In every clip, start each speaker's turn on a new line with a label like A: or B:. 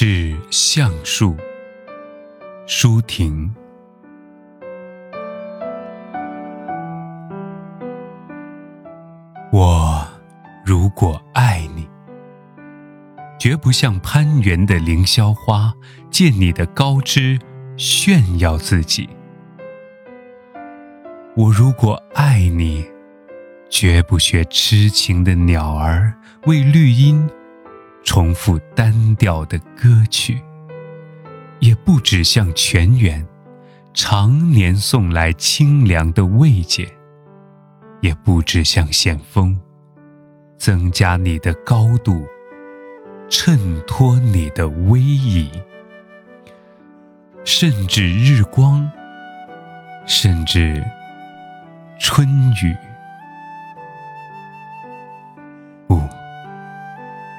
A: 致橡树，舒婷。我如果爱你，绝不像攀援的凌霄花，借你的高枝炫耀自己。我如果爱你，绝不学痴情的鸟儿，为绿荫重复单调的歌曲，也不止向泉源常年送来清凉的慰藉，也不止向险峰增加你的高度，衬托你的威仪，甚至日光，甚至春雨。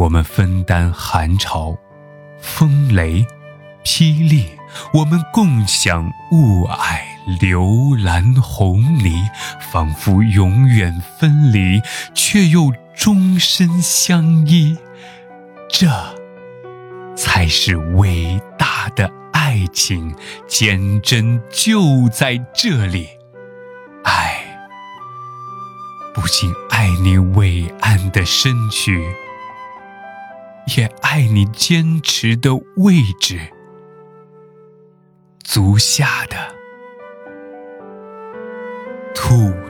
A: 我们分担寒潮、风雷、霹雳，我们共享雾霭、流岚、红霓，仿佛永远分离，却又终身相依。这才是伟大的爱情，坚贞就在这里。爱，不仅爱你伟岸的身躯。也爱你坚持的位置，足下的土。